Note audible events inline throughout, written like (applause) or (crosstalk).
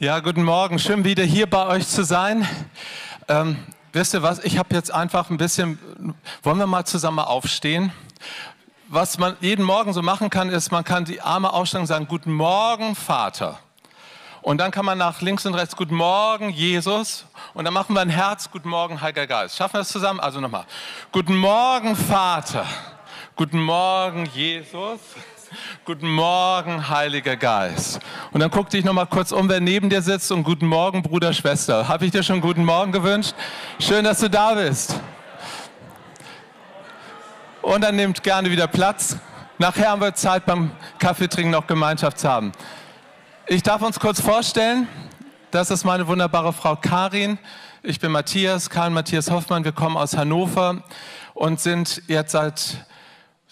Ja, guten Morgen. Schön wieder hier bei euch zu sein. Ähm, wisst ihr was? Ich habe jetzt einfach ein bisschen. Wollen wir mal zusammen aufstehen? Was man jeden Morgen so machen kann, ist, man kann die Arme ausstrecken und sagen: Guten Morgen, Vater. Und dann kann man nach links und rechts: Guten Morgen, Jesus. Und dann machen wir ein Herz: Guten Morgen, Heiliger Geist. Schaffen wir das zusammen? Also nochmal: Guten Morgen, Vater. Guten Morgen, Jesus. Guten Morgen, Heiliger Geist. Und dann guck dich noch mal kurz um, wer neben dir sitzt und guten Morgen, Bruder, Schwester. Habe ich dir schon guten Morgen gewünscht? Schön, dass du da bist. Und dann nehmt gerne wieder Platz. Nachher haben wir Zeit beim Kaffeetrinken noch Gemeinschaft zu haben. Ich darf uns kurz vorstellen, das ist meine wunderbare Frau Karin. Ich bin Matthias, Karl Matthias Hoffmann. Wir kommen aus Hannover und sind jetzt seit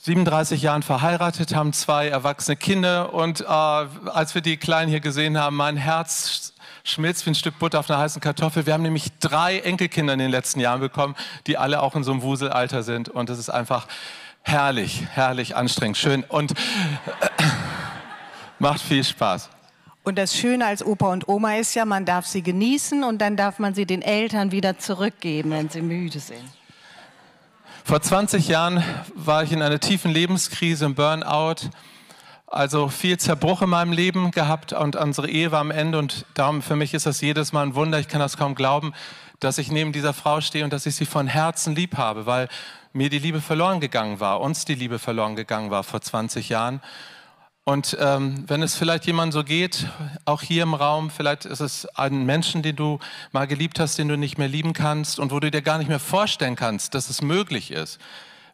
37 Jahren verheiratet, haben zwei erwachsene Kinder und äh, als wir die Kleinen hier gesehen haben, mein Herz schmilzt wie ein Stück Butter auf einer heißen Kartoffel. Wir haben nämlich drei Enkelkinder in den letzten Jahren bekommen, die alle auch in so einem Wuselalter sind und das ist einfach herrlich, herrlich anstrengend, schön und (coughs) macht viel Spaß. Und das Schöne als Opa und Oma ist ja, man darf sie genießen und dann darf man sie den Eltern wieder zurückgeben, wenn sie müde sind. Vor 20 Jahren war ich in einer tiefen Lebenskrise, im Burnout, also viel Zerbruch in meinem Leben gehabt und unsere Ehe war am Ende. Und darum für mich ist das jedes Mal ein Wunder, ich kann das kaum glauben, dass ich neben dieser Frau stehe und dass ich sie von Herzen lieb habe, weil mir die Liebe verloren gegangen war, uns die Liebe verloren gegangen war vor 20 Jahren. Und ähm, wenn es vielleicht jemand so geht, auch hier im Raum, vielleicht ist es ein Menschen, den du mal geliebt hast, den du nicht mehr lieben kannst und wo du dir gar nicht mehr vorstellen kannst, dass es möglich ist.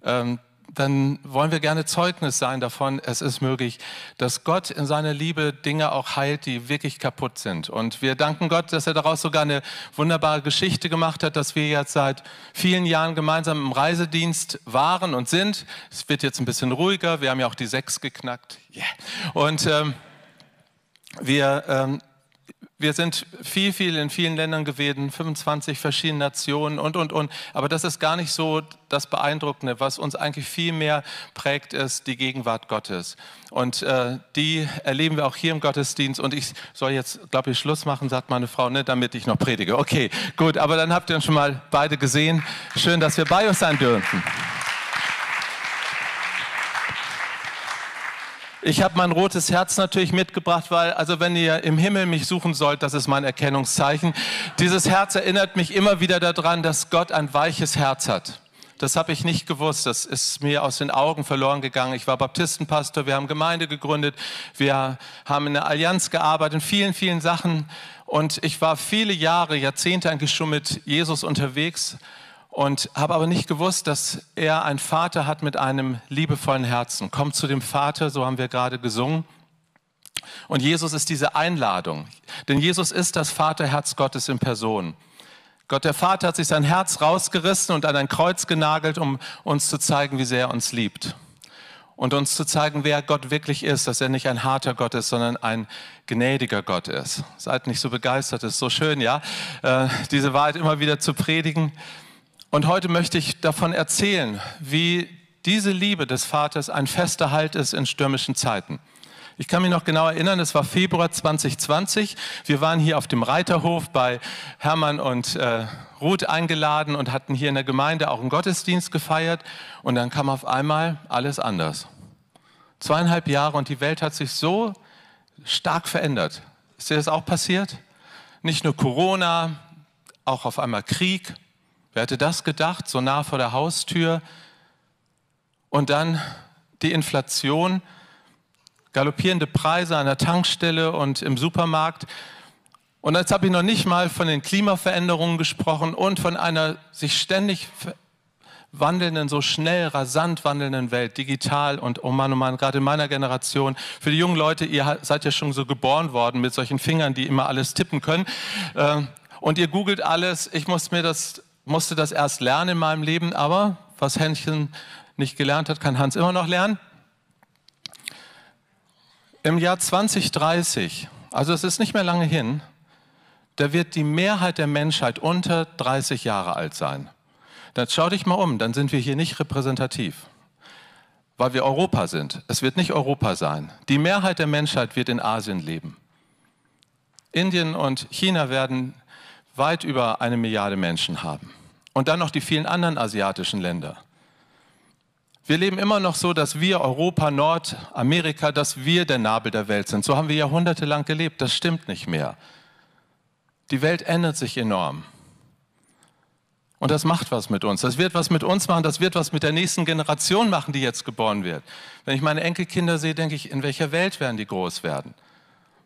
Ähm, dann wollen wir gerne Zeugnis sein davon, es ist möglich, dass Gott in seiner Liebe Dinge auch heilt, die wirklich kaputt sind. Und wir danken Gott, dass er daraus sogar eine wunderbare Geschichte gemacht hat, dass wir jetzt seit vielen Jahren gemeinsam im Reisedienst waren und sind. Es wird jetzt ein bisschen ruhiger, wir haben ja auch die sechs geknackt. Yeah. Und ähm, wir ähm, wir sind viel, viel in vielen Ländern gewesen, 25 verschiedene Nationen und, und, und. Aber das ist gar nicht so das Beeindruckende. Was uns eigentlich viel mehr prägt, ist die Gegenwart Gottes. Und äh, die erleben wir auch hier im Gottesdienst. Und ich soll jetzt, glaube ich, Schluss machen, sagt meine Frau, ne, damit ich noch predige. Okay, gut. Aber dann habt ihr uns schon mal beide gesehen. Schön, dass wir bei euch sein dürfen. Ich habe mein rotes Herz natürlich mitgebracht, weil, also wenn ihr im Himmel mich suchen sollt, das ist mein Erkennungszeichen. Dieses Herz erinnert mich immer wieder daran, dass Gott ein weiches Herz hat. Das habe ich nicht gewusst. Das ist mir aus den Augen verloren gegangen. Ich war Baptistenpastor, wir haben Gemeinde gegründet, wir haben in der Allianz gearbeitet, in vielen, vielen Sachen. Und ich war viele Jahre, Jahrzehnte eigentlich schon mit Jesus unterwegs und habe aber nicht gewusst, dass er einen Vater hat mit einem liebevollen Herzen. Kommt zu dem Vater, so haben wir gerade gesungen. Und Jesus ist diese Einladung, denn Jesus ist das Vaterherz Gottes in Person. Gott der Vater hat sich sein Herz rausgerissen und an ein Kreuz genagelt, um uns zu zeigen, wie sehr er uns liebt. Und uns zu zeigen, wer Gott wirklich ist, dass er nicht ein harter Gott ist, sondern ein gnädiger Gott ist. Seid nicht so begeistert, ist so schön, ja, äh, diese Wahrheit immer wieder zu predigen. Und heute möchte ich davon erzählen, wie diese Liebe des Vaters ein fester Halt ist in stürmischen Zeiten. Ich kann mich noch genau erinnern, es war Februar 2020. Wir waren hier auf dem Reiterhof bei Hermann und äh, Ruth eingeladen und hatten hier in der Gemeinde auch einen Gottesdienst gefeiert. Und dann kam auf einmal alles anders. Zweieinhalb Jahre und die Welt hat sich so stark verändert. Ist dir das auch passiert? Nicht nur Corona, auch auf einmal Krieg, Wer hätte das gedacht, so nah vor der Haustür? Und dann die Inflation, galoppierende Preise an der Tankstelle und im Supermarkt. Und jetzt habe ich noch nicht mal von den Klimaveränderungen gesprochen und von einer sich ständig wandelnden, so schnell, rasant wandelnden Welt, digital und oh Mann, oh Mann, gerade in meiner Generation. Für die jungen Leute, ihr seid ja schon so geboren worden mit solchen Fingern, die immer alles tippen können. Ähm, und ihr googelt alles. Ich muss mir das musste das erst lernen in meinem Leben, aber was Händchen nicht gelernt hat, kann Hans immer noch lernen. Im Jahr 2030, also es ist nicht mehr lange hin, da wird die Mehrheit der Menschheit unter 30 Jahre alt sein. Dann schau dich mal um, dann sind wir hier nicht repräsentativ, weil wir Europa sind. Es wird nicht Europa sein. Die Mehrheit der Menschheit wird in Asien leben. Indien und China werden weit über eine Milliarde Menschen haben. Und dann noch die vielen anderen asiatischen Länder. Wir leben immer noch so, dass wir Europa, Nordamerika, dass wir der Nabel der Welt sind. So haben wir jahrhundertelang gelebt. Das stimmt nicht mehr. Die Welt ändert sich enorm. Und das macht was mit uns. Das wird was mit uns machen, das wird was mit der nächsten Generation machen, die jetzt geboren wird. Wenn ich meine Enkelkinder sehe, denke ich, in welcher Welt werden die groß werden?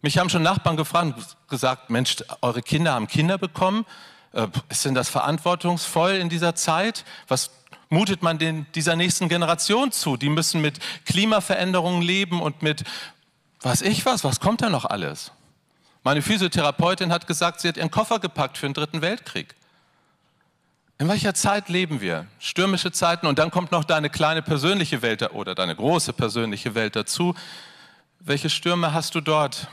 Mich haben schon Nachbarn gefragt, gesagt, Mensch, eure Kinder haben Kinder bekommen. Äh, ist denn das verantwortungsvoll in dieser Zeit? Was mutet man den, dieser nächsten Generation zu? Die müssen mit Klimaveränderungen leben und mit, was ich was, was kommt da noch alles? Meine Physiotherapeutin hat gesagt, sie hat ihren Koffer gepackt für den Dritten Weltkrieg. In welcher Zeit leben wir? Stürmische Zeiten und dann kommt noch deine kleine persönliche Welt oder deine große persönliche Welt dazu. Welche Stürme hast du dort?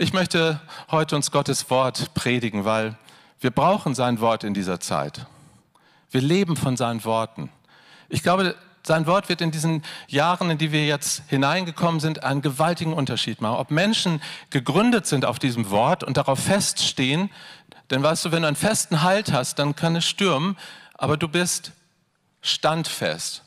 Ich möchte heute uns Gottes Wort predigen, weil wir brauchen sein Wort in dieser Zeit. Wir leben von seinen Worten. Ich glaube, sein Wort wird in diesen Jahren, in die wir jetzt hineingekommen sind, einen gewaltigen Unterschied machen. Ob Menschen gegründet sind auf diesem Wort und darauf feststehen, denn weißt du, wenn du einen festen Halt hast, dann kann es stürmen, aber du bist standfest.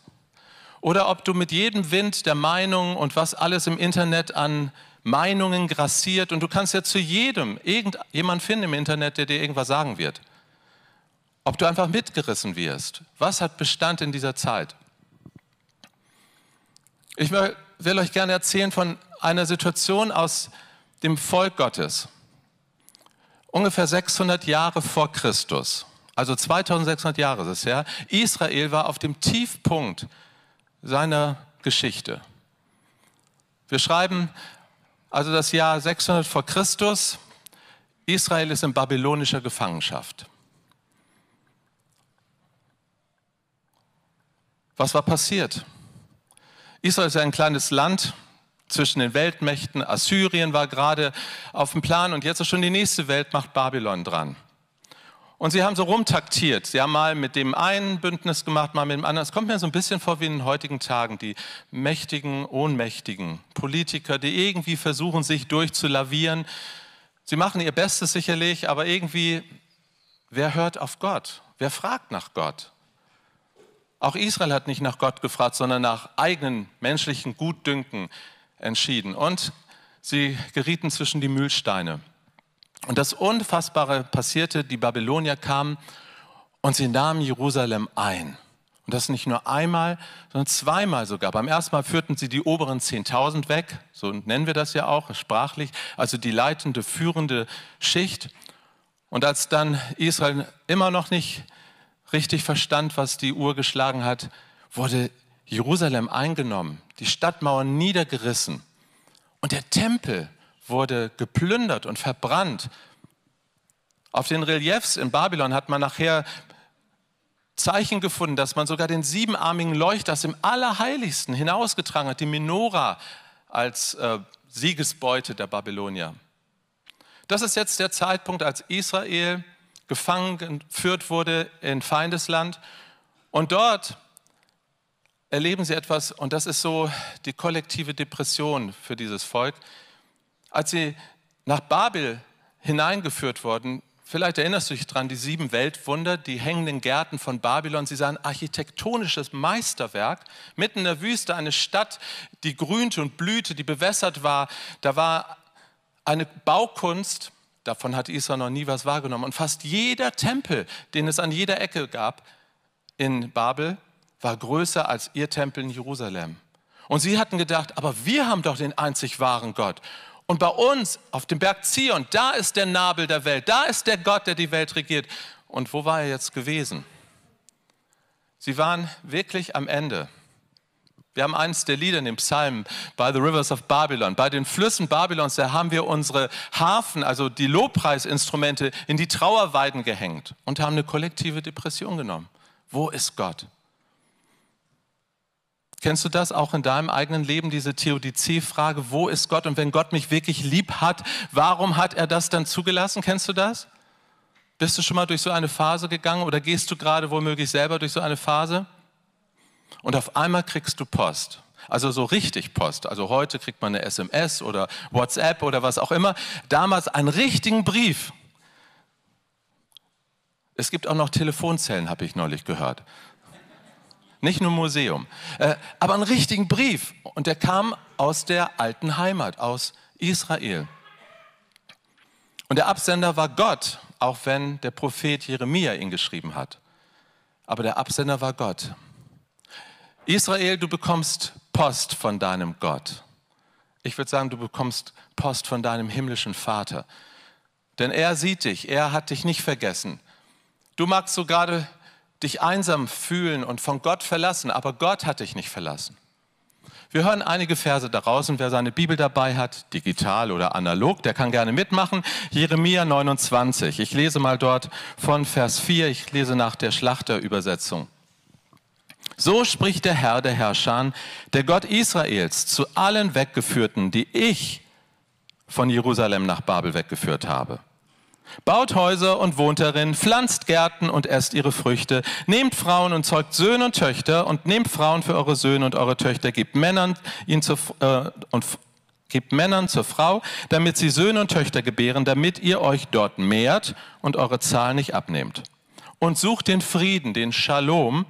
Oder ob du mit jedem Wind der Meinung und was alles im Internet an Meinungen grassiert und du kannst ja zu jedem irgendjemand finden im Internet, der dir irgendwas sagen wird. Ob du einfach mitgerissen wirst. Was hat Bestand in dieser Zeit? Ich will, euch gerne erzählen von einer Situation aus dem Volk Gottes. Ungefähr 600 Jahre vor Christus, also 2600 Jahre ist es ja, Israel war auf dem Tiefpunkt seiner Geschichte. Wir schreiben also das Jahr 600 vor Christus. Israel ist in babylonischer Gefangenschaft. Was war passiert? Israel ist ein kleines Land zwischen den Weltmächten. Assyrien war gerade auf dem Plan und jetzt ist schon die nächste Weltmacht Babylon dran. Und sie haben so rumtaktiert. Sie haben mal mit dem einen Bündnis gemacht, mal mit dem anderen. Es kommt mir so ein bisschen vor wie in den heutigen Tagen, die mächtigen, ohnmächtigen Politiker, die irgendwie versuchen, sich durchzulavieren. Sie machen ihr Bestes sicherlich, aber irgendwie, wer hört auf Gott? Wer fragt nach Gott? Auch Israel hat nicht nach Gott gefragt, sondern nach eigenen menschlichen Gutdünken entschieden. Und sie gerieten zwischen die Mühlsteine. Und das Unfassbare passierte, die Babylonier kamen und sie nahmen Jerusalem ein. Und das nicht nur einmal, sondern zweimal sogar. Beim ersten Mal führten sie die oberen 10.000 weg, so nennen wir das ja auch sprachlich, also die leitende, führende Schicht. Und als dann Israel immer noch nicht richtig verstand, was die Uhr geschlagen hat, wurde Jerusalem eingenommen, die Stadtmauern niedergerissen und der Tempel wurde geplündert und verbrannt. Auf den Reliefs in Babylon hat man nachher Zeichen gefunden, dass man sogar den siebenarmigen Leuchter aus dem Allerheiligsten hinausgetragen hat, die Menora als äh, Siegesbeute der Babylonier. Das ist jetzt der Zeitpunkt, als Israel gefangen geführt wurde in Feindesland. Und dort erleben sie etwas, und das ist so die kollektive Depression für dieses Volk. Als sie nach Babel hineingeführt wurden, vielleicht erinnerst du dich dran, die sieben Weltwunder, die hängenden Gärten von Babylon, sie sahen architektonisches Meisterwerk, mitten in der Wüste eine Stadt, die grünte und blühte, die bewässert war. Da war eine Baukunst, davon hat Israel noch nie was wahrgenommen. Und fast jeder Tempel, den es an jeder Ecke gab in Babel, war größer als ihr Tempel in Jerusalem. Und sie hatten gedacht, aber wir haben doch den einzig wahren Gott. Und bei uns auf dem Berg Zion, da ist der Nabel der Welt, da ist der Gott, der die Welt regiert. Und wo war er jetzt gewesen? Sie waren wirklich am Ende. Wir haben eines der Lieder in dem Psalm, By the Rivers of Babylon. Bei den Flüssen Babylons, da haben wir unsere Harfen, also die Lobpreisinstrumente, in die Trauerweiden gehängt und haben eine kollektive Depression genommen. Wo ist Gott? Kennst du das auch in deinem eigenen Leben, diese Theodizee-Frage, wo ist Gott? Und wenn Gott mich wirklich lieb hat, warum hat er das dann zugelassen? Kennst du das? Bist du schon mal durch so eine Phase gegangen oder gehst du gerade womöglich selber durch so eine Phase? Und auf einmal kriegst du Post. Also so richtig Post. Also heute kriegt man eine SMS oder WhatsApp oder was auch immer. Damals einen richtigen Brief. Es gibt auch noch Telefonzellen, habe ich neulich gehört. Nicht nur Museum. Äh, aber einen richtigen Brief. Und der kam aus der alten Heimat, aus Israel. Und der Absender war Gott, auch wenn der Prophet Jeremia ihn geschrieben hat. Aber der Absender war Gott. Israel, du bekommst Post von deinem Gott. Ich würde sagen, du bekommst Post von deinem himmlischen Vater. Denn er sieht dich, er hat dich nicht vergessen. Du magst so gerade dich einsam fühlen und von Gott verlassen, aber Gott hat dich nicht verlassen. Wir hören einige Verse daraus und wer seine Bibel dabei hat, digital oder analog, der kann gerne mitmachen. Jeremia 29. Ich lese mal dort von Vers 4, ich lese nach der Schlachterübersetzung. So spricht der Herr der Herrscher, der Gott Israels, zu allen Weggeführten, die ich von Jerusalem nach Babel weggeführt habe. Baut Häuser und wohnt darin, pflanzt Gärten und esst ihre Früchte, nehmt Frauen und zeugt Söhne und Töchter und nehmt Frauen für eure Söhne und eure Töchter, gebt Männern ihn zur, äh, und gebt Männern zur Frau, damit sie Söhne und Töchter gebären, damit ihr euch dort mehrt und eure Zahl nicht abnehmt. Und sucht den Frieden, den Shalom,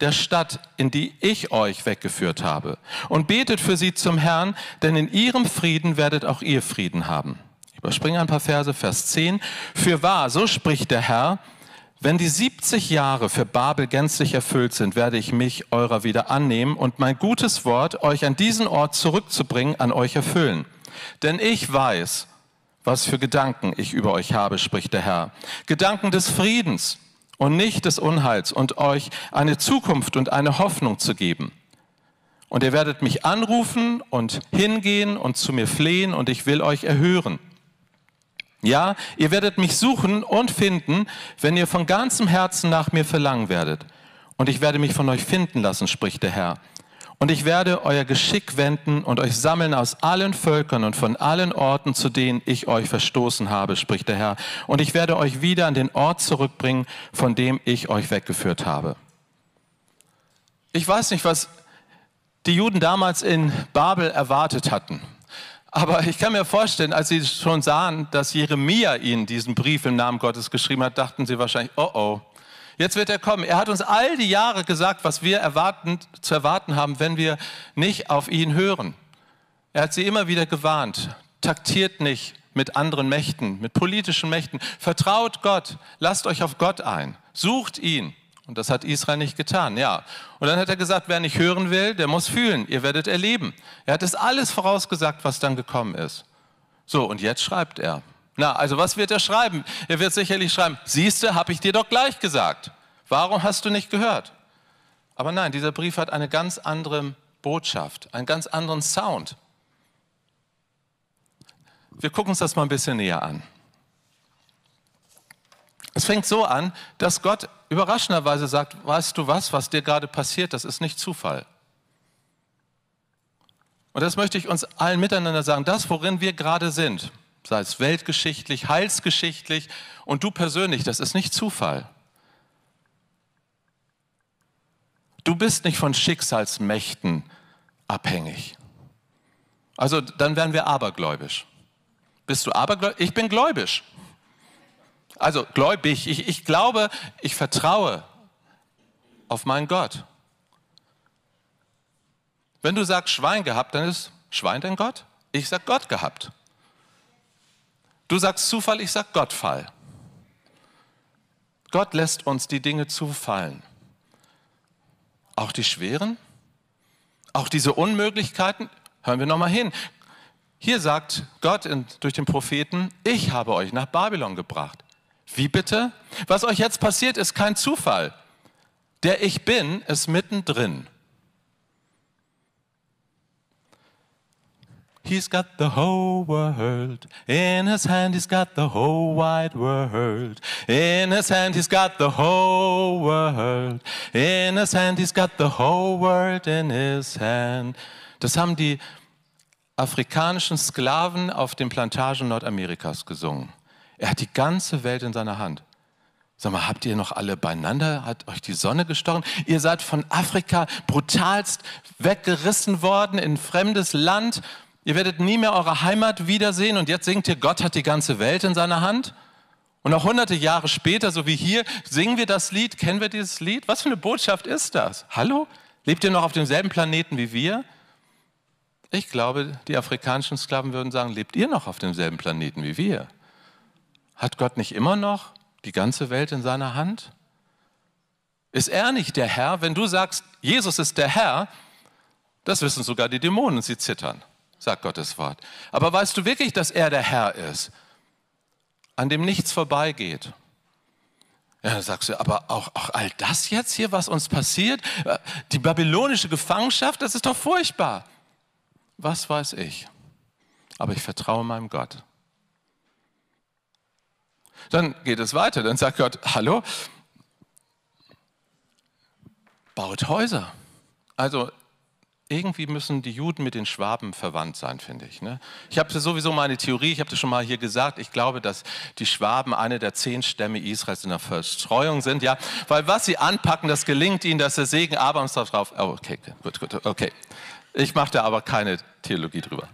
der Stadt, in die ich euch weggeführt habe. Und betet für sie zum Herrn, denn in ihrem Frieden werdet auch ihr Frieden haben. Überspringe ein paar Verse, Vers 10. Für wahr, so spricht der Herr, wenn die 70 Jahre für Babel gänzlich erfüllt sind, werde ich mich eurer wieder annehmen und mein gutes Wort, euch an diesen Ort zurückzubringen, an euch erfüllen. Denn ich weiß, was für Gedanken ich über euch habe, spricht der Herr. Gedanken des Friedens und nicht des Unheils und euch eine Zukunft und eine Hoffnung zu geben. Und ihr werdet mich anrufen und hingehen und zu mir flehen und ich will euch erhören. Ja, ihr werdet mich suchen und finden, wenn ihr von ganzem Herzen nach mir verlangen werdet. Und ich werde mich von euch finden lassen, spricht der Herr. Und ich werde euer Geschick wenden und euch sammeln aus allen Völkern und von allen Orten, zu denen ich euch verstoßen habe, spricht der Herr. Und ich werde euch wieder an den Ort zurückbringen, von dem ich euch weggeführt habe. Ich weiß nicht, was die Juden damals in Babel erwartet hatten. Aber ich kann mir vorstellen, als sie schon sahen, dass Jeremia ihnen diesen Brief im Namen Gottes geschrieben hat, dachten sie wahrscheinlich, oh oh, Jetzt wird er kommen. Er hat uns all die Jahre gesagt, was wir erwarten, zu erwarten haben, wenn wir nicht auf ihn hören. Er hat sie immer wieder gewarnt. Taktiert nicht mit anderen Mächten, mit politischen Mächten. Vertraut Gott. Lasst euch auf Gott ein. Sucht ihn. Und das hat Israel nicht getan, ja. Und dann hat er gesagt, wer nicht hören will, der muss fühlen. Ihr werdet erleben. Er hat es alles vorausgesagt, was dann gekommen ist. So, und jetzt schreibt er. Na, also was wird er schreiben? Er wird sicherlich schreiben, siehste, habe ich dir doch gleich gesagt. Warum hast du nicht gehört? Aber nein, dieser Brief hat eine ganz andere Botschaft, einen ganz anderen Sound. Wir gucken uns das mal ein bisschen näher an. Es fängt so an, dass Gott überraschenderweise sagt, weißt du was, was dir gerade passiert, das ist nicht Zufall. Und das möchte ich uns allen miteinander sagen, das, worin wir gerade sind, sei es weltgeschichtlich, heilsgeschichtlich und du persönlich, das ist nicht Zufall. Du bist nicht von Schicksalsmächten abhängig. Also dann wären wir abergläubisch. Bist du abergläubisch? Ich bin gläubisch. Also gläubig. Ich, ich glaube, ich vertraue auf meinen Gott. Wenn du sagst Schwein gehabt, dann ist Schwein dein Gott? Ich sag Gott gehabt. Du sagst Zufall, ich sag Gottfall. Gott lässt uns die Dinge zufallen. Auch die schweren? Auch diese Unmöglichkeiten? Hören wir nochmal hin. Hier sagt Gott in, durch den Propheten, ich habe euch nach Babylon gebracht. Wie bitte? Was euch jetzt passiert, ist kein Zufall. Der Ich bin ist mittendrin. He's got the whole world. In his hand, he's got the whole wide world. In his hand, he's got the whole world. In his hand, he's got the whole world in his hand. Das haben die afrikanischen Sklaven auf den Plantagen Nordamerikas gesungen. Er hat die ganze Welt in seiner Hand. Sag mal, habt ihr noch alle beieinander? Hat euch die Sonne gestochen? Ihr seid von Afrika brutalst weggerissen worden in fremdes Land. Ihr werdet nie mehr eure Heimat wiedersehen und jetzt singt ihr, Gott hat die ganze Welt in seiner Hand. Und auch hunderte Jahre später, so wie hier, singen wir das Lied. Kennen wir dieses Lied? Was für eine Botschaft ist das? Hallo? Lebt ihr noch auf demselben Planeten wie wir? Ich glaube, die afrikanischen Sklaven würden sagen, lebt ihr noch auf demselben Planeten wie wir? Hat Gott nicht immer noch die ganze Welt in seiner Hand? Ist er nicht der Herr? Wenn du sagst, Jesus ist der Herr, das wissen sogar die Dämonen, sie zittern, sagt Gottes Wort. Aber weißt du wirklich, dass er der Herr ist, an dem nichts vorbeigeht? Ja, dann sagst du, aber auch, auch all das jetzt hier, was uns passiert, äh, die babylonische Gefangenschaft, das ist doch furchtbar. Was weiß ich? Aber ich vertraue meinem Gott. Dann geht es weiter. Dann sagt Gott, hallo, baut Häuser. Also irgendwie müssen die Juden mit den Schwaben verwandt sein, finde ich. Ne? Ich habe sowieso meine Theorie, ich habe das schon mal hier gesagt, ich glaube, dass die Schwaben eine der zehn Stämme Israels in der Verstreuung sind, ja, weil was sie anpacken, das gelingt ihnen, dass der Segen Abrahams darauf, oh, okay, gut, gut, okay. Ich mache da aber keine Theologie drüber.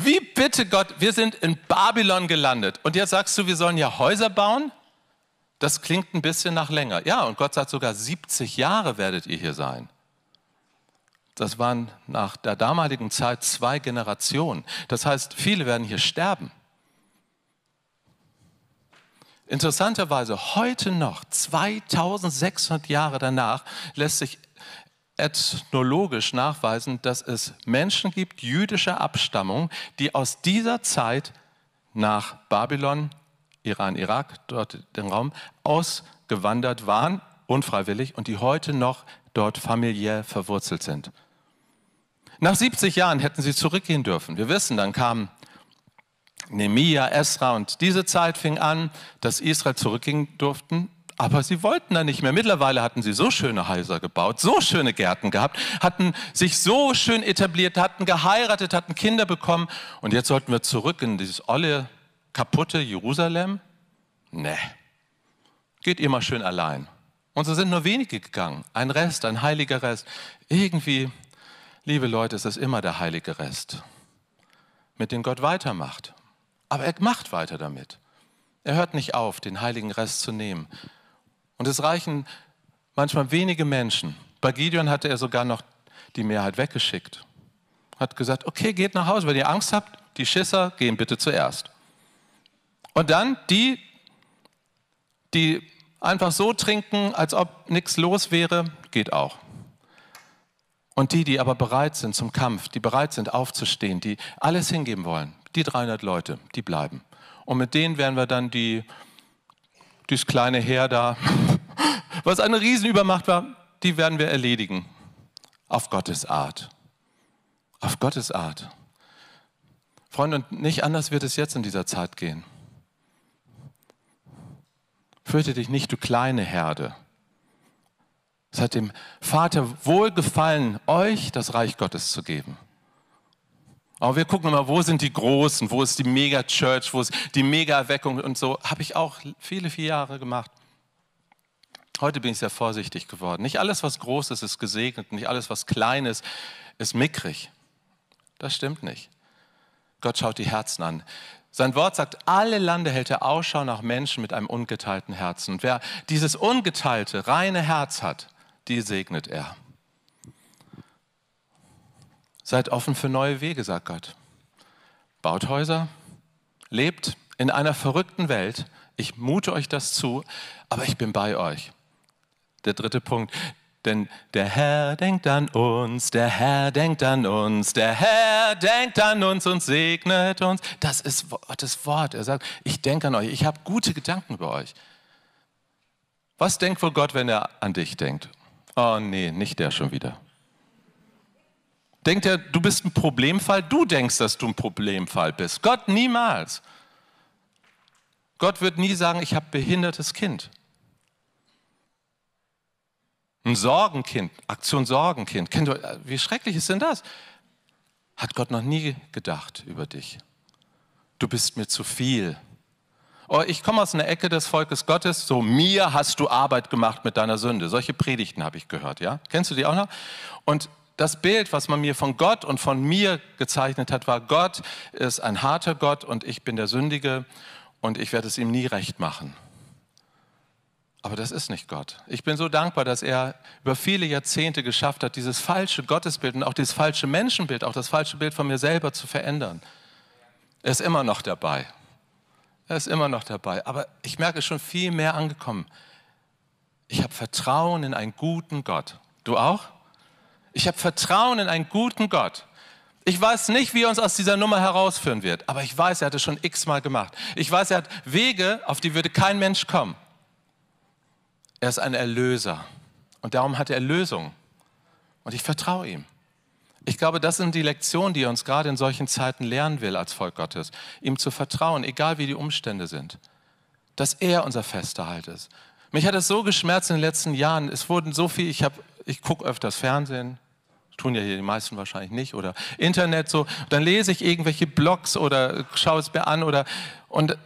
Wie bitte Gott, wir sind in Babylon gelandet und jetzt sagst du, wir sollen ja Häuser bauen? Das klingt ein bisschen nach länger. Ja, und Gott sagt sogar, 70 Jahre werdet ihr hier sein. Das waren nach der damaligen Zeit zwei Generationen. Das heißt, viele werden hier sterben. Interessanterweise, heute noch, 2600 Jahre danach, lässt sich ethnologisch nachweisen, dass es Menschen gibt, jüdischer Abstammung, die aus dieser Zeit nach Babylon, Iran, Irak, dort den Raum, ausgewandert waren, unfreiwillig, und die heute noch dort familiär verwurzelt sind. Nach 70 Jahren hätten sie zurückgehen dürfen. Wir wissen, dann kamen Nehemia, Esra und diese Zeit fing an, dass Israel zurückgehen durften aber sie wollten da nicht mehr. Mittlerweile hatten sie so schöne Häuser gebaut, so schöne Gärten gehabt, hatten sich so schön etabliert, hatten geheiratet, hatten Kinder bekommen. Und jetzt sollten wir zurück in dieses olle, kaputte Jerusalem? Nee. Geht ihr mal schön allein. Und so sind nur wenige gegangen. Ein Rest, ein heiliger Rest. Irgendwie, liebe Leute, ist es immer der heilige Rest, mit dem Gott weitermacht. Aber er macht weiter damit. Er hört nicht auf, den heiligen Rest zu nehmen. Und es reichen manchmal wenige Menschen. Bei Gideon hatte er sogar noch die Mehrheit weggeschickt. Hat gesagt, okay, geht nach Hause, wenn ihr Angst habt, die Schisser gehen bitte zuerst. Und dann die, die einfach so trinken, als ob nichts los wäre, geht auch. Und die, die aber bereit sind zum Kampf, die bereit sind aufzustehen, die alles hingeben wollen, die 300 Leute, die bleiben. Und mit denen werden wir dann die dieses kleine Heer da, was eine Riesenübermacht war, die werden wir erledigen. Auf Gottes Art. Auf Gottes Art. Freunde, und nicht anders wird es jetzt in dieser Zeit gehen. Fürchte dich nicht, du kleine Herde. Es hat dem Vater wohlgefallen, euch das Reich Gottes zu geben. Aber wir gucken immer, wo sind die Großen, wo ist die Mega-Church, wo ist die Mega-Erweckung und so. Habe ich auch viele, viele Jahre gemacht. Heute bin ich sehr vorsichtig geworden. Nicht alles, was groß ist, ist gesegnet. Nicht alles, was klein ist, ist mickrig. Das stimmt nicht. Gott schaut die Herzen an. Sein Wort sagt, alle Lande hält er Ausschau nach Menschen mit einem ungeteilten Herzen. Und wer dieses ungeteilte, reine Herz hat, die segnet er. Seid offen für neue Wege, sagt Gott. Baut Häuser, lebt in einer verrückten Welt. Ich mute euch das zu, aber ich bin bei euch. Der dritte Punkt. Denn der Herr denkt an uns, der Herr denkt an uns, der Herr denkt an uns und segnet uns. Das ist das Wort. Er sagt, ich denke an euch, ich habe gute Gedanken über euch. Was denkt wohl Gott, wenn er an dich denkt? Oh nee, nicht der schon wieder. Denkt er, du bist ein Problemfall? Du denkst, dass du ein Problemfall bist. Gott niemals. Gott wird nie sagen, ich habe behindertes Kind. Ein Sorgenkind, Aktion Sorgenkind. Wie schrecklich ist denn das? Hat Gott noch nie gedacht über dich. Du bist mir zu viel. Oh, ich komme aus einer Ecke des Volkes Gottes, so mir hast du Arbeit gemacht mit deiner Sünde. Solche Predigten habe ich gehört, ja? Kennst du die auch noch? Und das Bild, was man mir von Gott und von mir gezeichnet hat, war, Gott ist ein harter Gott und ich bin der Sündige und ich werde es ihm nie recht machen. Aber das ist nicht Gott. Ich bin so dankbar, dass er über viele Jahrzehnte geschafft hat, dieses falsche Gottesbild und auch dieses falsche Menschenbild, auch das falsche Bild von mir selber zu verändern. Er ist immer noch dabei. Er ist immer noch dabei. Aber ich merke, schon viel mehr angekommen. Ich habe Vertrauen in einen guten Gott. Du auch? Ich habe Vertrauen in einen guten Gott. Ich weiß nicht, wie er uns aus dieser Nummer herausführen wird, aber ich weiß, er hat es schon x-mal gemacht. Ich weiß, er hat Wege, auf die würde kein Mensch kommen. Er ist ein Erlöser und darum hat er Erlösung. Und ich vertraue ihm. Ich glaube, das sind die Lektionen, die er uns gerade in solchen Zeiten lernen will als Volk Gottes. Ihm zu vertrauen, egal wie die Umstände sind. Dass er unser fester Halt ist. Mich hat es so geschmerzt in den letzten Jahren. Es wurden so viel, ich, ich gucke öfters Fernsehen, tun ja hier die meisten wahrscheinlich nicht, oder Internet so. Dann lese ich irgendwelche Blogs oder schaue es mir an oder und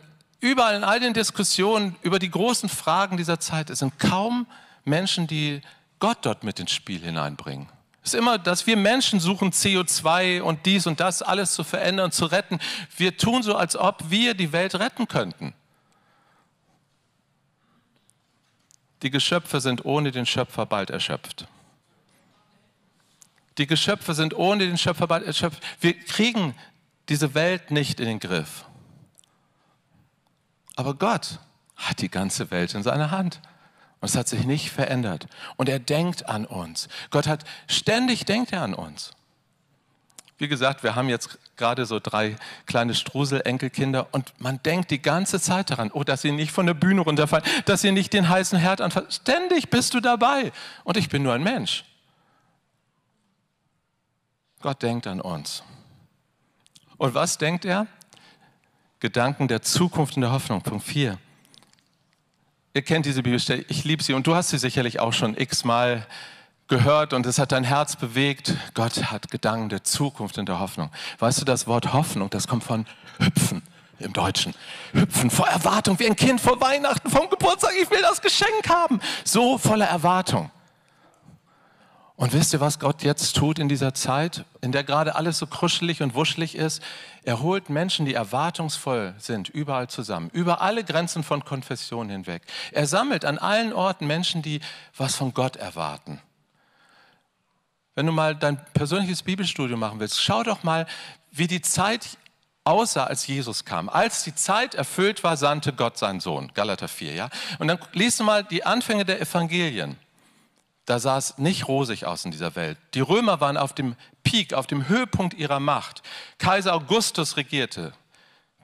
überall in all den Diskussionen über die großen Fragen dieser Zeit, es sind kaum Menschen, die Gott dort mit ins Spiel hineinbringen. Es ist immer, dass wir Menschen suchen, CO2 und dies und das alles zu verändern, zu retten. Wir tun so, als ob wir die Welt retten könnten. Die Geschöpfe sind ohne den Schöpfer bald erschöpft. Die Geschöpfe sind ohne den Schöpfer bald erschöpft. Wir kriegen diese Welt nicht in den Griff. Aber Gott hat die ganze Welt in seiner Hand. Und es hat sich nicht verändert. Und er denkt an uns. Gott hat ständig denkt er an uns. Wie gesagt, wir haben jetzt gerade so drei kleine Strusel-Enkelkinder und man denkt die ganze Zeit daran, oh, dass sie nicht von der Bühne runterfallen, dass sie nicht den heißen Herd anfangen. Ständig bist du dabei. Und ich bin nur ein Mensch. Gott denkt an uns. Und was denkt er? Gedanken der Zukunft und der Hoffnung. Punkt 4. Ihr kennt diese Bibelstelle, ich liebe sie und du hast sie sicherlich auch schon x-mal gehört und es hat dein Herz bewegt. Gott hat Gedanken der Zukunft und der Hoffnung. Weißt du, das Wort Hoffnung, das kommt von hüpfen im Deutschen. Hüpfen vor Erwartung, wie ein Kind vor Weihnachten, vom Geburtstag, ich will das Geschenk haben. So voller Erwartung. Und wisst ihr, was Gott jetzt tut in dieser Zeit, in der gerade alles so kruschelig und wuschelig ist? Er holt Menschen, die erwartungsvoll sind, überall zusammen, über alle Grenzen von Konfessionen hinweg. Er sammelt an allen Orten Menschen, die was von Gott erwarten. Wenn du mal dein persönliches Bibelstudium machen willst, schau doch mal, wie die Zeit aussah, als Jesus kam. Als die Zeit erfüllt war, sandte Gott seinen Sohn. Galater 4, ja? Und dann liest du mal die Anfänge der Evangelien da sah es nicht rosig aus in dieser Welt. Die Römer waren auf dem Peak, auf dem Höhepunkt ihrer Macht. Kaiser Augustus regierte.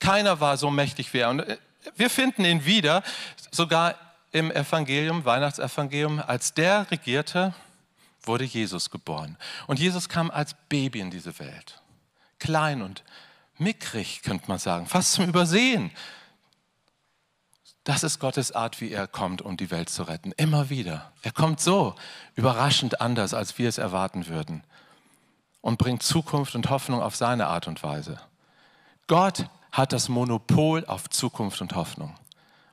Keiner war so mächtig wie er. Und äh, wir finden ihn wieder, sogar im Evangelium, Weihnachtsevangelium, als der regierte, wurde Jesus geboren. Und Jesus kam als Baby in diese Welt. Klein und mickrig, könnte man sagen, fast zum Übersehen. Das ist Gottes Art, wie er kommt, um die Welt zu retten. Immer wieder. Er kommt so überraschend anders, als wir es erwarten würden. Und bringt Zukunft und Hoffnung auf seine Art und Weise. Gott hat das Monopol auf Zukunft und Hoffnung.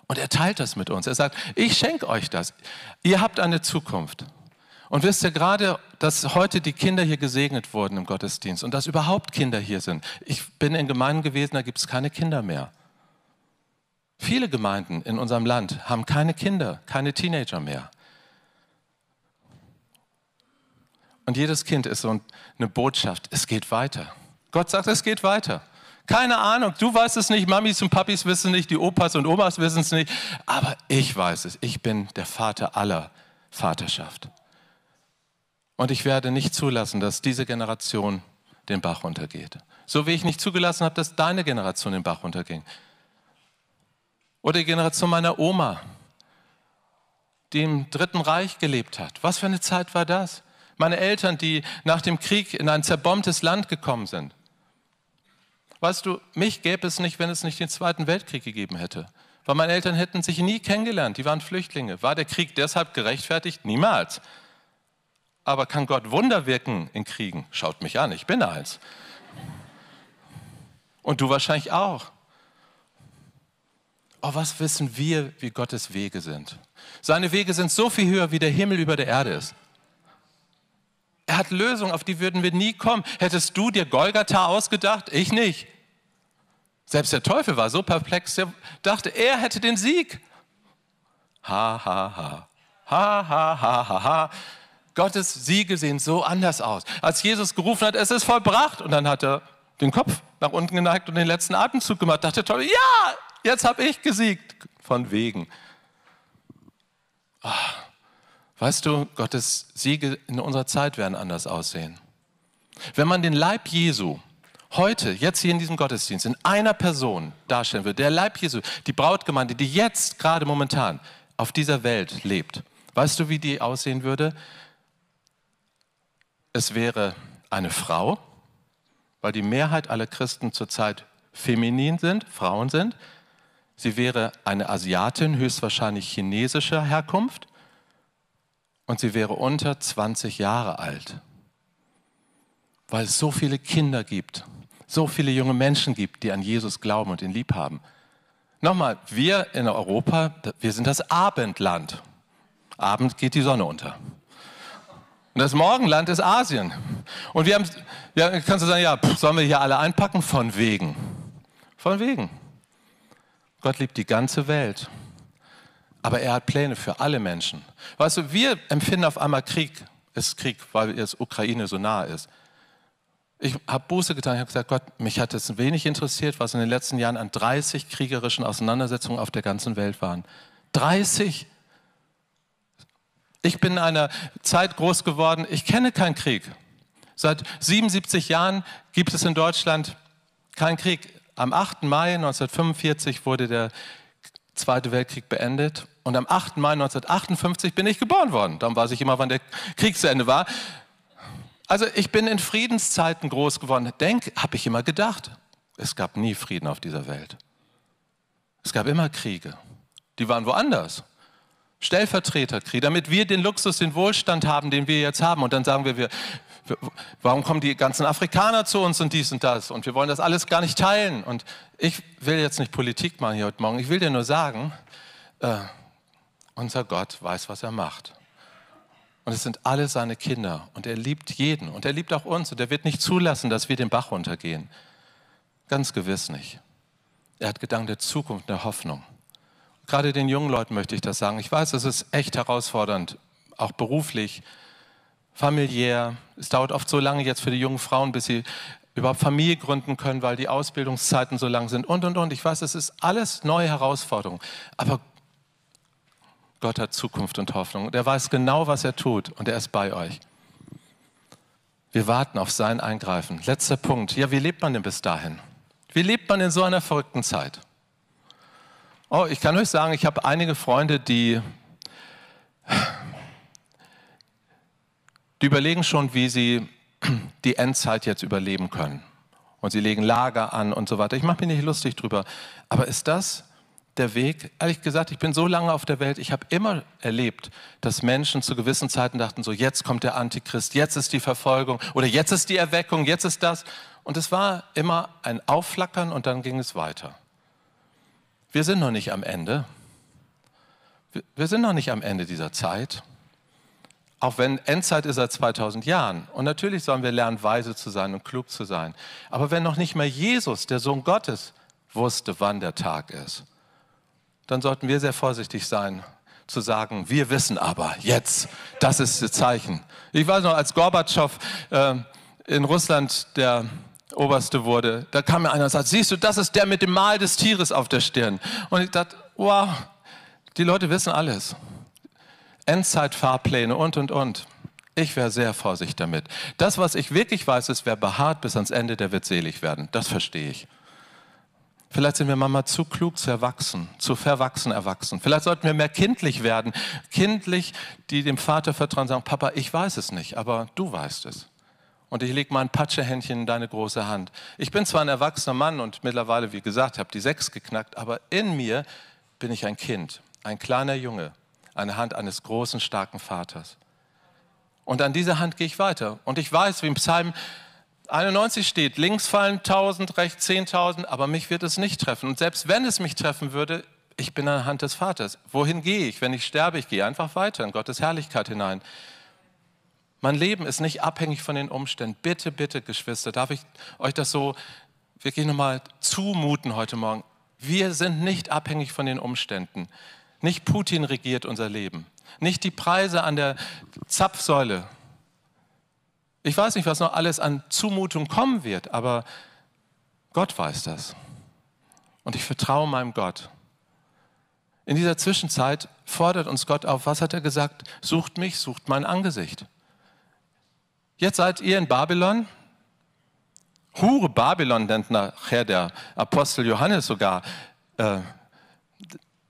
Und er teilt das mit uns. Er sagt, ich schenke euch das. Ihr habt eine Zukunft. Und wisst ihr gerade, dass heute die Kinder hier gesegnet wurden im Gottesdienst und dass überhaupt Kinder hier sind. Ich bin in Gemeinden gewesen, da gibt es keine Kinder mehr. Viele Gemeinden in unserem Land haben keine Kinder, keine Teenager mehr. Und jedes Kind ist so eine Botschaft, es geht weiter. Gott sagt, es geht weiter. Keine Ahnung, du weißt es nicht, Mamis und Papis wissen es nicht, die Opas und Omas wissen es nicht, aber ich weiß es. Ich bin der Vater aller Vaterschaft. Und ich werde nicht zulassen, dass diese Generation den Bach runtergeht. So wie ich nicht zugelassen habe, dass deine Generation den Bach runterging. Oder die Generation meiner Oma, die im Dritten Reich gelebt hat. Was für eine Zeit war das? Meine Eltern, die nach dem Krieg in ein zerbombtes Land gekommen sind. Weißt du, mich gäbe es nicht, wenn es nicht den Zweiten Weltkrieg gegeben hätte. Weil meine Eltern hätten sich nie kennengelernt, die waren Flüchtlinge. War der Krieg deshalb gerechtfertigt? Niemals. Aber kann Gott Wunder wirken in Kriegen? Schaut mich an, ich bin eins. Und du wahrscheinlich auch. Oh, was wissen wir, wie Gottes Wege sind? Seine Wege sind so viel höher, wie der Himmel über der Erde ist. Er hat Lösungen, auf die würden wir nie kommen. Hättest du dir Golgatha ausgedacht? Ich nicht. Selbst der Teufel war so perplex, er dachte, er hätte den Sieg. Ha, ha, ha. Ha, ha, ha, ha, ha. Gottes Siege sehen so anders aus. Als Jesus gerufen hat, es ist vollbracht, und dann hat er den Kopf nach unten geneigt und den letzten Atemzug gemacht, dachte der Teufel, ja, jetzt habe ich gesiegt. Von wegen. Oh, weißt du, Gottes Siege in unserer Zeit werden anders aussehen. Wenn man den Leib Jesu heute, jetzt hier in diesem Gottesdienst, in einer Person darstellen würde, der Leib Jesu, die Brautgemeinde, die jetzt gerade momentan auf dieser Welt lebt, weißt du, wie die aussehen würde? Es wäre eine Frau, weil die Mehrheit aller Christen zurzeit feminin sind, Frauen sind. Sie wäre eine Asiatin, höchstwahrscheinlich chinesischer Herkunft. Und sie wäre unter 20 Jahre alt, weil es so viele Kinder gibt so viele junge Menschen gibt, die an Jesus glauben und ihn lieb haben. Nochmal, wir in Europa, wir sind das Abendland. Abend geht die Sonne unter. Und das Morgenland ist Asien. Und wir haben, ja, kannst du sagen, ja, sollen wir hier alle einpacken? Von wegen. Von wegen. Gott liebt die ganze Welt. Aber er hat Pläne für alle Menschen. Weißt du, wir empfinden auf einmal Krieg, ist Krieg, weil es Ukraine so nah ist. Ich habe Buße getan, ich habe gesagt, Gott, mich hat es wenig interessiert, was in den letzten Jahren an 30 kriegerischen Auseinandersetzungen auf der ganzen Welt waren. 30. Ich bin in einer Zeit groß geworden, ich kenne keinen Krieg. Seit 77 Jahren gibt es in Deutschland keinen Krieg. Am 8. Mai 1945 wurde der Zweite Weltkrieg beendet und am 8. Mai 1958 bin ich geboren worden. Darum weiß ich immer, wann der Krieg zu Ende war. Also ich bin in Friedenszeiten groß geworden. Denk, habe ich immer gedacht, es gab nie Frieden auf dieser Welt. Es gab immer Kriege. Die waren woanders. Stellvertreterkrieg, damit wir den Luxus, den Wohlstand haben, den wir jetzt haben. Und dann sagen wir, wir, warum kommen die ganzen Afrikaner zu uns und dies und das? Und wir wollen das alles gar nicht teilen. Und ich will jetzt nicht Politik machen hier heute Morgen. Ich will dir nur sagen, äh, unser Gott weiß, was er macht. Und es sind alle seine Kinder. Und er liebt jeden. Und er liebt auch uns. Und er wird nicht zulassen, dass wir den Bach runtergehen. Ganz gewiss nicht. Er hat Gedanken der Zukunft, der Hoffnung. Gerade den jungen Leuten möchte ich das sagen. Ich weiß, es ist echt herausfordernd, auch beruflich, familiär. Es dauert oft so lange jetzt für die jungen Frauen, bis sie überhaupt Familie gründen können, weil die Ausbildungszeiten so lang sind und, und, und. Ich weiß, es ist alles neue Herausforderungen. Aber Gott hat Zukunft und Hoffnung. Und er weiß genau, was er tut und er ist bei euch. Wir warten auf sein Eingreifen. Letzter Punkt. Ja, wie lebt man denn bis dahin? Wie lebt man in so einer verrückten Zeit? Oh, ich kann euch sagen, ich habe einige Freunde, die, die überlegen schon, wie sie (clears throat) die Endzeit jetzt überleben können. Und sie legen Lager an und so weiter. Ich mache mich nicht lustig drüber. Aber ist das der Weg. Ehrlich gesagt, ich bin so lange auf der Welt, ich habe immer erlebt, dass Menschen zu gewissen Zeiten dachten, so jetzt kommt der Antichrist, jetzt ist die Verfolgung oder jetzt ist die Erweckung, jetzt ist das. Und es war immer ein Aufflackern und dann ging es weiter. Wir sind noch nicht am Ende. Wir sind noch nicht am Ende dieser Zeit. Auch wenn Endzeit ist seit 2000 Jahren. Und natürlich sollen wir lernen, weise zu sein und klug zu sein. Aber wenn noch nicht mal Jesus, der Sohn Gottes, wusste, wann der Tag ist, dann sollten wir sehr vorsichtig sein, zu sagen, wir wissen aber jetzt, das ist das Zeichen. Ich weiß noch, als Gorbatschow äh, in Russland der Oberste wurde, da kam mir einer und sagte, siehst du, das ist der mit dem Mal des Tieres auf der Stirn. Und ich dachte, wow, die Leute wissen alles. Endzeitfahrpläne und, und, und. Ich wäre sehr vorsichtig damit. Das, was ich wirklich weiß, ist, wer beharrt bis ans Ende, der wird selig werden. Das verstehe ich. Vielleicht sind wir manchmal zu klug zu erwachsen, zu verwachsen erwachsen. Vielleicht sollten wir mehr kindlich werden. Kindlich, die dem Vater vertrauen, sagen, Papa, ich weiß es nicht, aber du weißt es. Und ich lege mein Patschehändchen in deine große Hand. Ich bin zwar ein erwachsener Mann und mittlerweile, wie gesagt, habe die sechs geknackt, aber in mir bin ich ein Kind, ein kleiner Junge, eine Hand eines großen, starken Vaters. Und an dieser Hand gehe ich weiter. Und ich weiß, wie im Psalm 91 steht, links fallen 1000, rechts 10.000, aber mich wird es nicht treffen. Und selbst wenn es mich treffen würde, ich bin an der Hand des Vaters. Wohin gehe ich? Wenn ich sterbe, ich gehe einfach weiter in Gottes Herrlichkeit hinein. Mein Leben ist nicht abhängig von den Umständen. Bitte, bitte, Geschwister, darf ich euch das so wirklich nochmal zumuten heute Morgen? Wir sind nicht abhängig von den Umständen. Nicht Putin regiert unser Leben. Nicht die Preise an der Zapfsäule. Ich weiß nicht, was noch alles an Zumutung kommen wird, aber Gott weiß das. Und ich vertraue meinem Gott. In dieser Zwischenzeit fordert uns Gott auf, was hat er gesagt? Sucht mich, sucht mein Angesicht. Jetzt seid ihr in Babylon. Hure Babylon nennt nachher der Apostel Johannes sogar äh,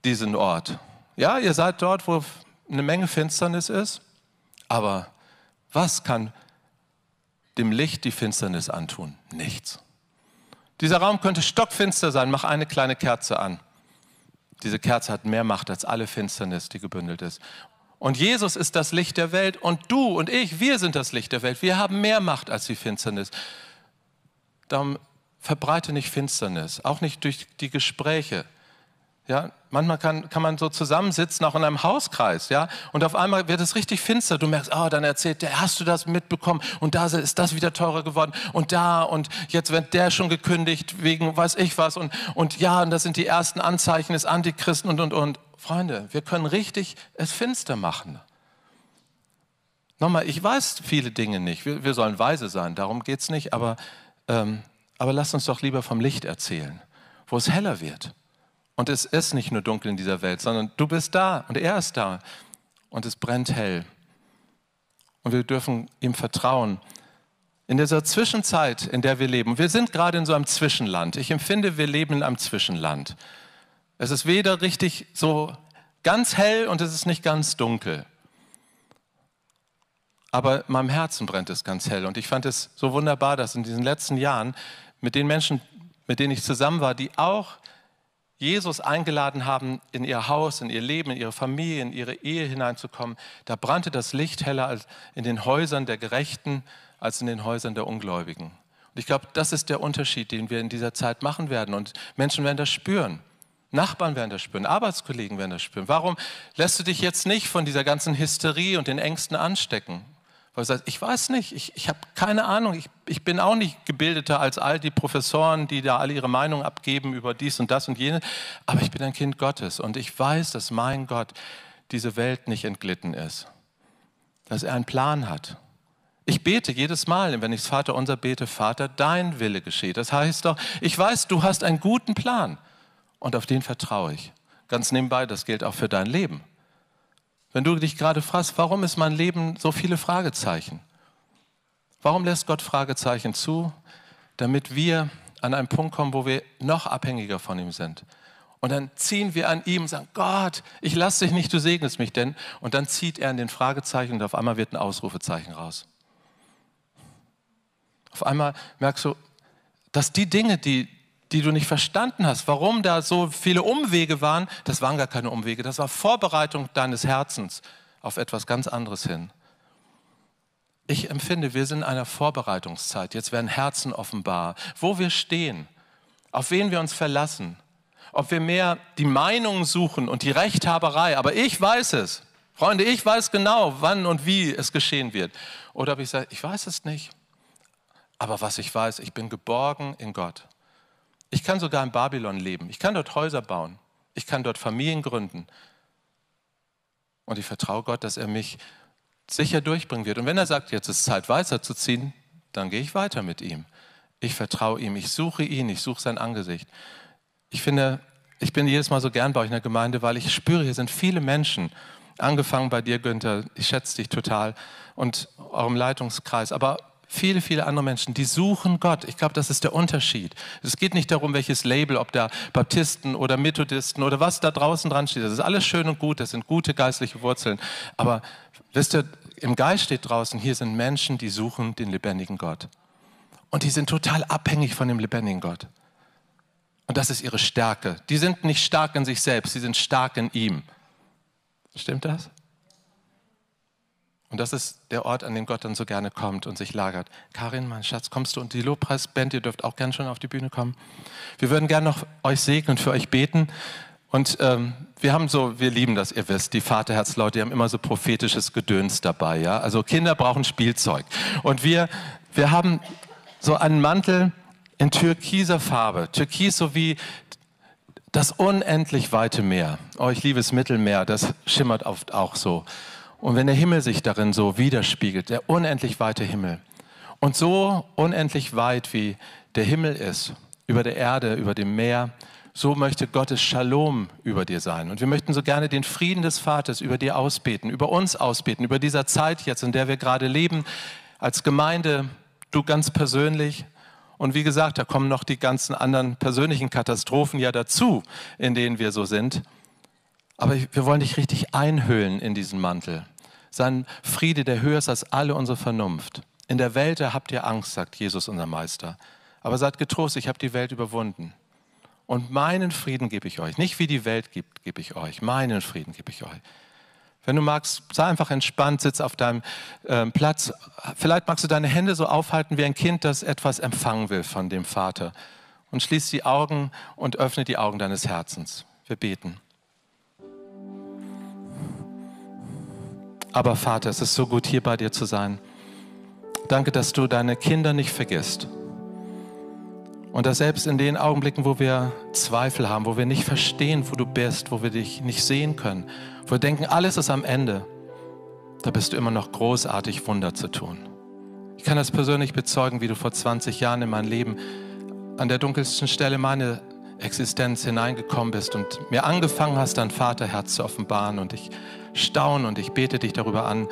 diesen Ort. Ja, ihr seid dort, wo eine Menge Finsternis ist, aber was kann dem Licht die Finsternis antun? Nichts. Dieser Raum könnte stockfinster sein, mach eine kleine Kerze an. Diese Kerze hat mehr Macht als alle Finsternis, die gebündelt ist. Und Jesus ist das Licht der Welt und du und ich, wir sind das Licht der Welt. Wir haben mehr Macht als die Finsternis. Darum verbreite nicht Finsternis, auch nicht durch die Gespräche. Ja, manchmal kann, kann man so zusammensitzen, auch in einem Hauskreis, ja, und auf einmal wird es richtig finster. Du merkst, oh, dann erzählt der, hast du das mitbekommen? Und da ist das wieder teurer geworden und da und jetzt wird der schon gekündigt wegen weiß ich was und, und ja, und das sind die ersten Anzeichen des Antichristen und, und, und. Freunde, wir können richtig es finster machen. Nochmal, ich weiß viele Dinge nicht. Wir, wir sollen weise sein, darum geht es nicht, aber, ähm, aber lasst uns doch lieber vom Licht erzählen, wo es heller wird. Und es ist nicht nur dunkel in dieser Welt, sondern du bist da und er ist da und es brennt hell. Und wir dürfen ihm vertrauen. In dieser Zwischenzeit, in der wir leben, wir sind gerade in so einem Zwischenland. Ich empfinde, wir leben in einem Zwischenland. Es ist weder richtig so ganz hell und es ist nicht ganz dunkel. Aber in meinem Herzen brennt es ganz hell. Und ich fand es so wunderbar, dass in diesen letzten Jahren mit den Menschen, mit denen ich zusammen war, die auch Jesus eingeladen haben, in ihr Haus, in ihr Leben, in ihre Familie, in ihre Ehe hineinzukommen, da brannte das Licht heller als in den Häusern der Gerechten als in den Häusern der Ungläubigen. Und ich glaube, das ist der Unterschied, den wir in dieser Zeit machen werden. Und Menschen werden das spüren. Nachbarn werden das spüren, Arbeitskollegen werden das spüren. Warum lässt du dich jetzt nicht von dieser ganzen Hysterie und den Ängsten anstecken? Weil du sagst, ich weiß nicht, ich, ich habe keine Ahnung, ich, ich bin auch nicht gebildeter als all die Professoren, die da alle ihre Meinung abgeben über dies und das und jenes, aber ich bin ein Kind Gottes und ich weiß, dass mein Gott diese Welt nicht entglitten ist, dass er einen Plan hat. Ich bete jedes Mal, wenn ich das Vater unser bete, Vater, dein Wille gescheht. Das heißt doch, ich weiß, du hast einen guten Plan und auf den vertraue ich. Ganz nebenbei, das gilt auch für dein Leben. Wenn du dich gerade fragst, warum ist mein Leben so viele Fragezeichen? Warum lässt Gott Fragezeichen zu? Damit wir an einen Punkt kommen, wo wir noch abhängiger von ihm sind. Und dann ziehen wir an ihm und sagen, Gott, ich lasse dich nicht, du segnest mich denn. Und dann zieht er an den Fragezeichen und auf einmal wird ein Ausrufezeichen raus. Auf einmal merkst du, dass die Dinge, die, die du nicht verstanden hast, warum da so viele Umwege waren, das waren gar keine Umwege, das war Vorbereitung deines Herzens auf etwas ganz anderes hin. Ich empfinde, wir sind in einer Vorbereitungszeit. Jetzt werden Herzen offenbar, wo wir stehen, auf wen wir uns verlassen, ob wir mehr die Meinung suchen und die Rechthaberei, aber ich weiß es. Freunde, ich weiß genau, wann und wie es geschehen wird. Oder ob ich sage, ich weiß es nicht. Aber was ich weiß, ich bin geborgen in Gott. Ich kann sogar in Babylon leben. Ich kann dort Häuser bauen. Ich kann dort Familien gründen. Und ich vertraue Gott, dass er mich sicher durchbringen wird. Und wenn er sagt, jetzt ist Zeit weiterzuziehen, dann gehe ich weiter mit ihm. Ich vertraue ihm, ich suche ihn, ich suche sein Angesicht. Ich finde, ich bin jedes Mal so gern bei euch in der Gemeinde, weil ich spüre, hier sind viele Menschen, angefangen bei dir, Günther, ich schätze dich total und eurem Leitungskreis, aber viele, viele andere Menschen, die suchen Gott. Ich glaube, das ist der Unterschied. Es geht nicht darum, welches Label, ob da Baptisten oder Methodisten oder was da draußen dran steht. Das ist alles schön und gut, das sind gute geistliche Wurzeln. Aber wisst ihr, im Geist steht draußen, hier sind Menschen, die suchen den lebendigen Gott. Und die sind total abhängig von dem lebendigen Gott. Und das ist ihre Stärke. Die sind nicht stark in sich selbst, sie sind stark in ihm. Stimmt das? Und das ist der Ort, an dem Gott dann so gerne kommt und sich lagert. Karin, mein Schatz, kommst du und die Lobpreisband, ihr dürft auch gerne schon auf die Bühne kommen. Wir würden gerne noch euch segnen und für euch beten. Und ähm, wir haben so, wir lieben das, ihr wisst, die Vaterherzleute, die haben immer so prophetisches Gedöns dabei, ja. Also Kinder brauchen Spielzeug. Und wir, wir haben so einen Mantel in türkiser Farbe. Türkis so wie das unendlich weite Meer. Oh, ich liebe das Mittelmeer, das schimmert oft auch so. Und wenn der Himmel sich darin so widerspiegelt, der unendlich weite Himmel. Und so unendlich weit wie der Himmel ist, über der Erde, über dem Meer, so möchte Gottes Shalom über dir sein. Und wir möchten so gerne den Frieden des Vaters über dir ausbeten, über uns ausbeten, über dieser Zeit jetzt, in der wir gerade leben, als Gemeinde, du ganz persönlich. Und wie gesagt, da kommen noch die ganzen anderen persönlichen Katastrophen ja dazu, in denen wir so sind. Aber wir wollen dich richtig einhüllen in diesen Mantel. Sein Friede, der höher ist als alle unsere Vernunft. In der Welt habt ihr Angst, sagt Jesus, unser Meister. Aber seid getrost, ich habe die Welt überwunden. Und meinen Frieden gebe ich euch. Nicht wie die Welt gibt, gebe ich euch. Meinen Frieden gebe ich euch. Wenn du magst, sei einfach entspannt, sitz auf deinem äh, Platz. Vielleicht magst du deine Hände so aufhalten wie ein Kind, das etwas empfangen will von dem Vater. Und schließ die Augen und öffne die Augen deines Herzens. Wir beten. Aber Vater, es ist so gut, hier bei dir zu sein. Danke, dass du deine Kinder nicht vergisst. Und dass selbst in den Augenblicken, wo wir Zweifel haben, wo wir nicht verstehen, wo du bist, wo wir dich nicht sehen können, wo wir denken, alles ist am Ende, da bist du immer noch großartig, Wunder zu tun. Ich kann das persönlich bezeugen, wie du vor 20 Jahren in mein Leben an der dunkelsten Stelle meiner Existenz hineingekommen bist und mir angefangen hast, dein Vaterherz zu offenbaren. Und ich staune und ich bete dich darüber an,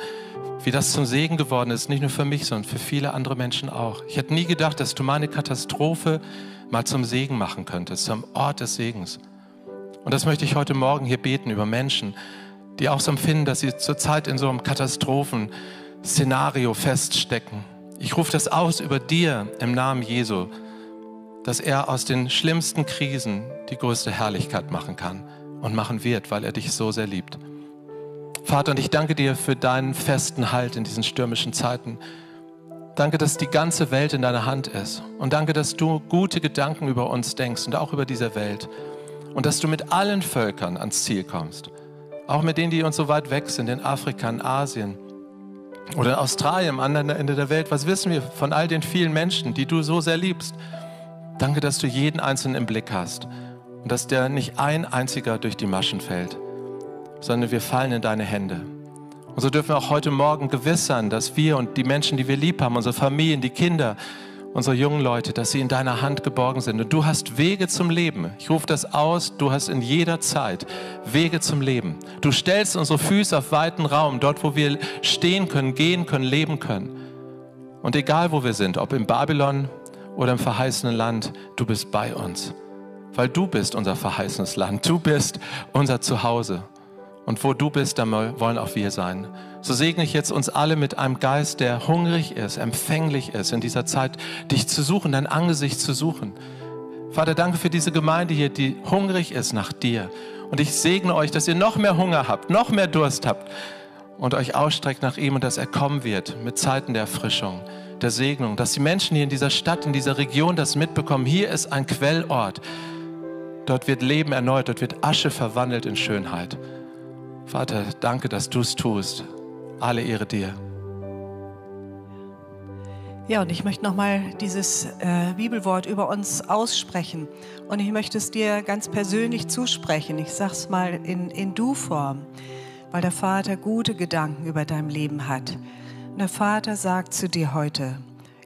wie das zum Segen geworden ist, nicht nur für mich, sondern für viele andere Menschen auch. Ich hätte nie gedacht, dass du meine Katastrophe mal zum Segen machen könntest, zum Ort des Segens. Und das möchte ich heute Morgen hier beten über Menschen, die auch so empfinden, dass sie zurzeit in so einem Katastrophenszenario feststecken. Ich rufe das aus über dir im Namen Jesu, dass er aus den schlimmsten Krisen die größte Herrlichkeit machen kann und machen wird, weil er dich so sehr liebt. Vater, und ich danke dir für deinen festen Halt in diesen stürmischen Zeiten. Danke, dass die ganze Welt in deiner Hand ist. Und danke, dass du gute Gedanken über uns denkst und auch über diese Welt. Und dass du mit allen Völkern ans Ziel kommst. Auch mit denen, die uns so weit weg sind, in Afrika, in Asien oder in Australien, am anderen Ende der Welt. Was wissen wir von all den vielen Menschen, die du so sehr liebst? Danke, dass du jeden Einzelnen im Blick hast und dass der nicht ein einziger durch die Maschen fällt sondern wir fallen in deine Hände. Und so dürfen wir auch heute Morgen gewiss sein, dass wir und die Menschen, die wir lieb haben, unsere Familien, die Kinder, unsere jungen Leute, dass sie in deiner Hand geborgen sind. Und du hast Wege zum Leben. Ich rufe das aus, du hast in jeder Zeit Wege zum Leben. Du stellst unsere Füße auf weiten Raum, dort, wo wir stehen können, gehen können, leben können. Und egal, wo wir sind, ob in Babylon oder im verheißenen Land, du bist bei uns. Weil du bist unser verheißenes Land. Du bist unser Zuhause. Und wo du bist, da wollen auch wir sein. So segne ich jetzt uns alle mit einem Geist, der hungrig ist, empfänglich ist, in dieser Zeit dich zu suchen, dein Angesicht zu suchen. Vater, danke für diese Gemeinde hier, die hungrig ist nach dir. Und ich segne euch, dass ihr noch mehr Hunger habt, noch mehr Durst habt und euch ausstreckt nach ihm und dass er kommen wird mit Zeiten der Erfrischung, der Segnung, dass die Menschen hier in dieser Stadt, in dieser Region das mitbekommen. Hier ist ein Quellort. Dort wird Leben erneuert, dort wird Asche verwandelt in Schönheit. Vater, danke, dass du es tust. Alle Ehre dir. Ja, und ich möchte nochmal dieses äh, Bibelwort über uns aussprechen. Und ich möchte es dir ganz persönlich zusprechen. Ich sage es mal in, in Du-Form, weil der Vater gute Gedanken über dein Leben hat. Der Vater sagt zu dir heute,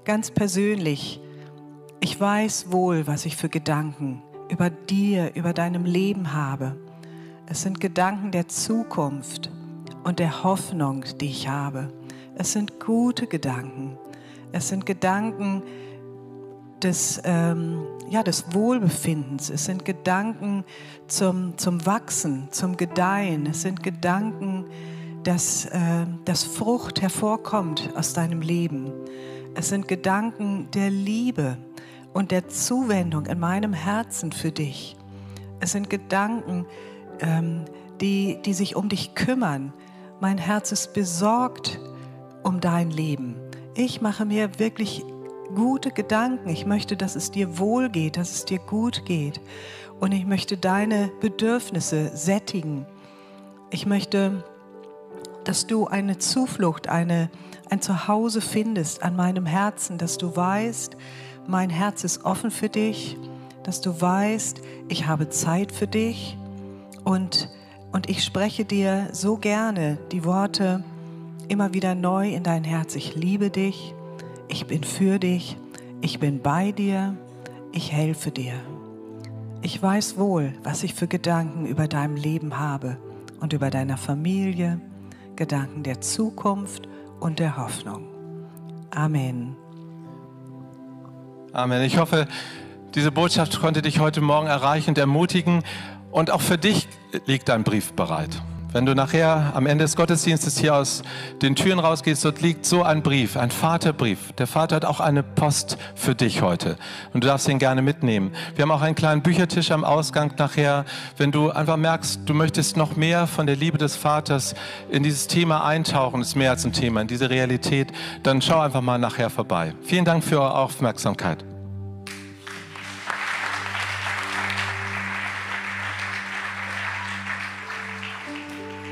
ganz persönlich, ich weiß wohl, was ich für Gedanken über dir, über deinem Leben habe. Es sind Gedanken der Zukunft und der Hoffnung, die ich habe. Es sind gute Gedanken. Es sind Gedanken des, ähm, ja, des Wohlbefindens. Es sind Gedanken zum, zum Wachsen, zum Gedeihen. Es sind Gedanken, dass, äh, dass Frucht hervorkommt aus deinem Leben. Es sind Gedanken der Liebe und der Zuwendung in meinem Herzen für dich. Es sind Gedanken, ähm, die, die sich um dich kümmern. Mein Herz ist besorgt um dein Leben. Ich mache mir wirklich gute Gedanken. Ich möchte, dass es dir wohl geht, dass es dir gut geht. Und ich möchte deine Bedürfnisse sättigen. Ich möchte, dass du eine Zuflucht, eine, ein Zuhause findest an meinem Herzen, dass du weißt, mein Herz ist offen für dich, dass du weißt, ich habe Zeit für dich. Und, und ich spreche dir so gerne die Worte immer wieder neu in dein Herz. Ich liebe dich, ich bin für dich, ich bin bei dir, ich helfe dir. Ich weiß wohl, was ich für Gedanken über deinem Leben habe und über deiner Familie, Gedanken der Zukunft und der Hoffnung. Amen. Amen. Ich hoffe, diese Botschaft konnte dich heute Morgen erreichen und ermutigen. Und auch für dich liegt ein Brief bereit. Wenn du nachher am Ende des Gottesdienstes hier aus den Türen rausgehst, dort liegt so ein Brief, ein Vaterbrief. Der Vater hat auch eine Post für dich heute und du darfst ihn gerne mitnehmen. Wir haben auch einen kleinen Büchertisch am Ausgang nachher. Wenn du einfach merkst, du möchtest noch mehr von der Liebe des Vaters in dieses Thema eintauchen, ist mehr als ein Thema, in diese Realität, dann schau einfach mal nachher vorbei. Vielen Dank für eure Aufmerksamkeit.